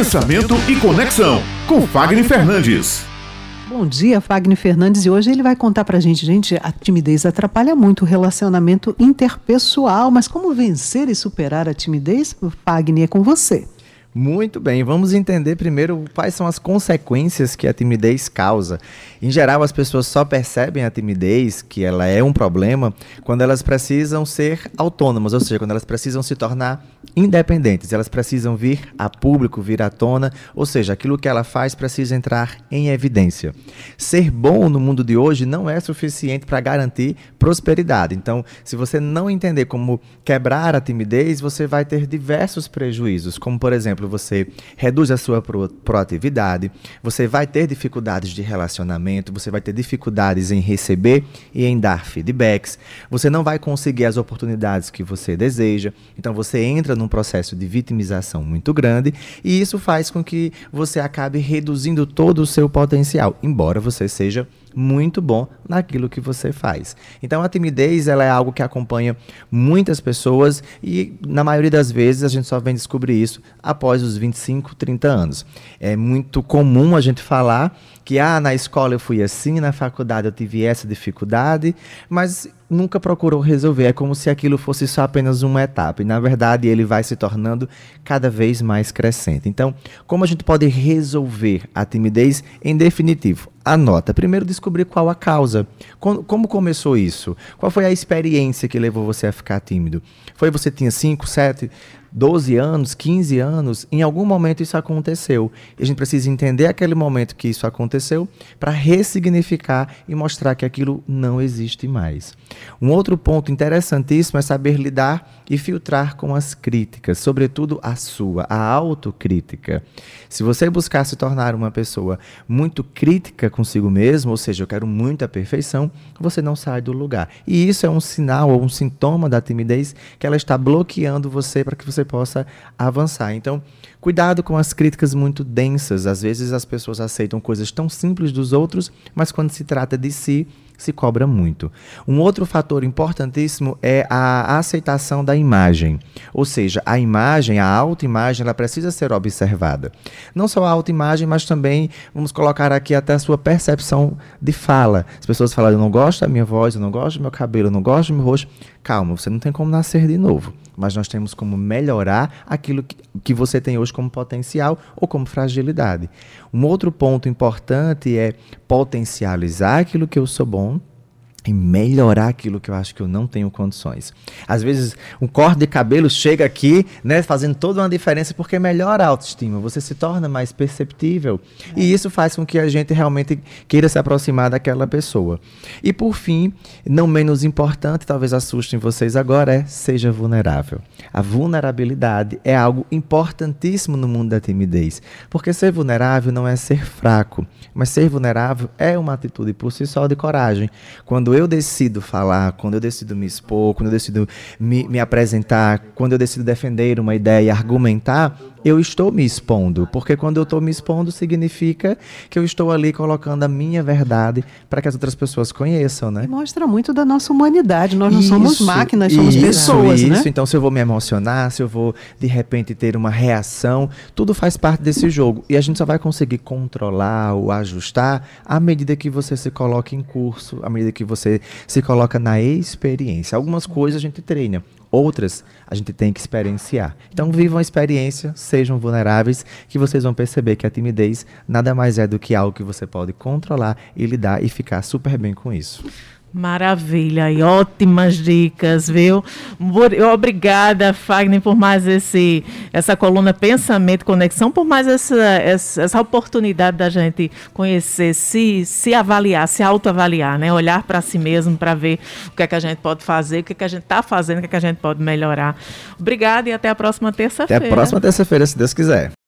Pensamento e Conexão, com Fagner Fernandes. Bom dia, Fagner Fernandes, e hoje ele vai contar pra gente, gente, a timidez atrapalha muito o relacionamento interpessoal, mas como vencer e superar a timidez? Fagner, é com você. Muito bem, vamos entender primeiro quais são as consequências que a timidez causa. Em geral, as pessoas só percebem a timidez, que ela é um problema, quando elas precisam ser autônomas, ou seja, quando elas precisam se tornar independentes, elas precisam vir a público, vir à tona, ou seja, aquilo que ela faz precisa entrar em evidência. Ser bom no mundo de hoje não é suficiente para garantir prosperidade. Então, se você não entender como quebrar a timidez, você vai ter diversos prejuízos, como por exemplo, exemplo, você reduz a sua pro proatividade, você vai ter dificuldades de relacionamento, você vai ter dificuldades em receber e em dar feedbacks, você não vai conseguir as oportunidades que você deseja, então você entra num processo de vitimização muito grande e isso faz com que você acabe reduzindo todo o seu potencial, embora você seja muito bom naquilo que você faz. Então a timidez ela é algo que acompanha muitas pessoas e na maioria das vezes a gente só vem descobrir isso após os 25, 30 anos. É muito comum a gente falar que ah, na escola eu fui assim, na faculdade eu tive essa dificuldade, mas nunca procurou resolver. É como se aquilo fosse só apenas uma etapa. E na verdade ele vai se tornando cada vez mais crescente. Então, como a gente pode resolver a timidez em definitivo? Anota. Primeiro descobrir qual a causa. Como começou isso? Qual foi a experiência que levou você a ficar tímido? Foi você tinha 5, 7, 12 anos, 15 anos, em algum momento isso aconteceu. E a gente precisa entender aquele momento que isso aconteceu para ressignificar e mostrar que aquilo não existe mais. Um outro ponto interessantíssimo é saber lidar e filtrar com as críticas, sobretudo a sua, a autocrítica. Se você buscar se tornar uma pessoa muito crítica consigo mesmo, ou seja, eu quero muita perfeição, você não sai do lugar. E isso é um sinal ou um sintoma da timidez que ela está bloqueando você para que você você possa avançar. Então, cuidado com as críticas muito densas. Às vezes as pessoas aceitam coisas tão simples dos outros, mas quando se trata de si, se cobra muito. Um outro fator importantíssimo é a aceitação da imagem. Ou seja, a imagem, a autoimagem, ela precisa ser observada. Não só a autoimagem, mas também vamos colocar aqui até a sua percepção de fala. As pessoas falam, eu não gosto da minha voz, eu não gosto do meu cabelo, eu não gosto do meu rosto. Calma, você não tem como nascer de novo. Mas nós temos como melhorar aquilo que, que você tem hoje como potencial ou como fragilidade. Um outro ponto importante é potencializar aquilo que eu sou bom e melhorar aquilo que eu acho que eu não tenho condições. Às vezes, um corte de cabelo chega aqui, né, fazendo toda uma diferença porque melhora a autoestima, você se torna mais perceptível. É. E isso faz com que a gente realmente queira se aproximar daquela pessoa. E por fim, não menos importante, talvez assustem vocês agora, é seja vulnerável. A vulnerabilidade é algo importantíssimo no mundo da timidez, porque ser vulnerável não é ser fraco, mas ser vulnerável é uma atitude por si só de coragem. Quando quando eu decido falar, quando eu decido me expor, quando eu decido me, me apresentar, quando eu decido defender uma ideia, argumentar, eu estou me expondo, porque quando eu estou me expondo significa que eu estou ali colocando a minha verdade para que as outras pessoas conheçam, né? Mostra muito da nossa humanidade. Nós não isso, somos máquinas, somos isso, pessoas, isso. né? Então, se eu vou me emocionar, se eu vou de repente ter uma reação, tudo faz parte desse jogo e a gente só vai conseguir controlar ou ajustar à medida que você se coloca em curso, à medida que você se coloca na experiência. Algumas coisas a gente treina, Outras a gente tem que experienciar. Então vivam a experiência, sejam vulneráveis, que vocês vão perceber que a timidez nada mais é do que algo que você pode controlar e lidar e ficar super bem com isso. Maravilha e ótimas dicas, viu? Obrigada, Fagner, por mais esse, essa coluna Pensamento Conexão, por mais essa, essa, essa oportunidade da gente conhecer, se, se avaliar, se autoavaliar, né? Olhar para si mesmo para ver o que é que a gente pode fazer, o que é que a gente está fazendo, o que é que a gente pode melhorar. Obrigada e até a próxima terça-feira. Até a próxima terça-feira, se Deus quiser.